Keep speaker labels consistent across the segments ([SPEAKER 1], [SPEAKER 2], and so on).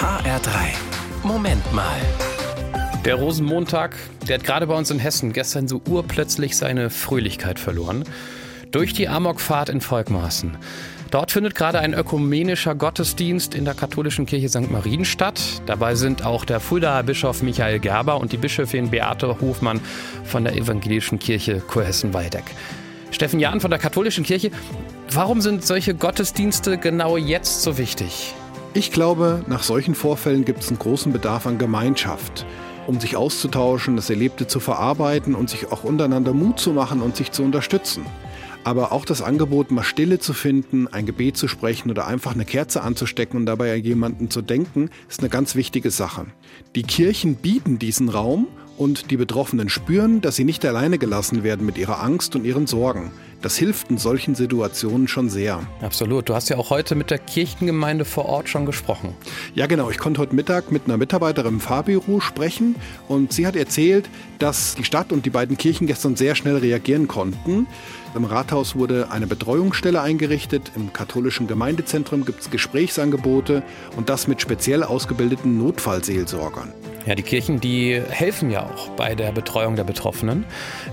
[SPEAKER 1] HR3. Moment mal.
[SPEAKER 2] Der Rosenmontag, der hat gerade bei uns in Hessen gestern so urplötzlich seine Fröhlichkeit verloren. Durch die Amokfahrt in Volkmaßen. Dort findet gerade ein ökumenischer Gottesdienst in der katholischen Kirche St. Marien statt. Dabei sind auch der Fuldaer Bischof Michael Gerber und die Bischöfin Beate Hofmann von der evangelischen Kirche Kurhessen-Waldeck. Steffen Jahn von der katholischen Kirche, warum sind solche Gottesdienste genau jetzt so wichtig?
[SPEAKER 3] Ich glaube, nach solchen Vorfällen gibt es einen großen Bedarf an Gemeinschaft um sich auszutauschen, das Erlebte zu verarbeiten und sich auch untereinander Mut zu machen und sich zu unterstützen. Aber auch das Angebot, mal Stille zu finden, ein Gebet zu sprechen oder einfach eine Kerze anzustecken und dabei an jemanden zu denken, ist eine ganz wichtige Sache. Die Kirchen bieten diesen Raum und die Betroffenen spüren, dass sie nicht alleine gelassen werden mit ihrer Angst und ihren Sorgen. Das hilft in solchen Situationen schon sehr.
[SPEAKER 2] Absolut. Du hast ja auch heute mit der Kirchengemeinde vor Ort schon gesprochen.
[SPEAKER 3] Ja, genau. Ich konnte heute Mittag mit einer Mitarbeiterin im Fahrbüro sprechen und sie hat erzählt, dass die Stadt und die beiden Kirchen gestern sehr schnell reagieren konnten. Im Rathaus wurde eine Betreuungsstelle eingerichtet. Im katholischen Gemeindezentrum gibt es Gesprächsangebote und das mit speziell ausgebildeten Notfallseelsorgern.
[SPEAKER 2] Ja, die Kirchen, die helfen ja auch bei der Betreuung der Betroffenen.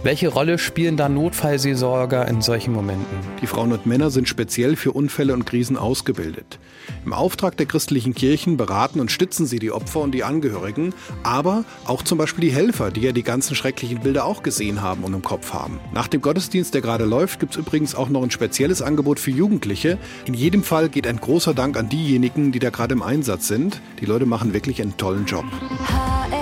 [SPEAKER 2] Welche Rolle spielen da Notfallseelsorger in solchen Momenten?
[SPEAKER 3] Die Frauen und Männer sind speziell für Unfälle und Krisen ausgebildet. Im Auftrag der christlichen Kirchen beraten und stützen sie die Opfer und die Angehörigen, aber auch zum Beispiel die Helfer, die ja die ganzen schrecklichen Bilder auch gesehen haben und im Kopf haben. Nach dem Gottesdienst, der gerade läuft, gibt es übrigens auch noch ein spezielles Angebot für Jugendliche. In jedem Fall geht ein großer Dank an diejenigen, die da gerade im Einsatz sind. Die Leute machen wirklich einen tollen Job.
[SPEAKER 4] high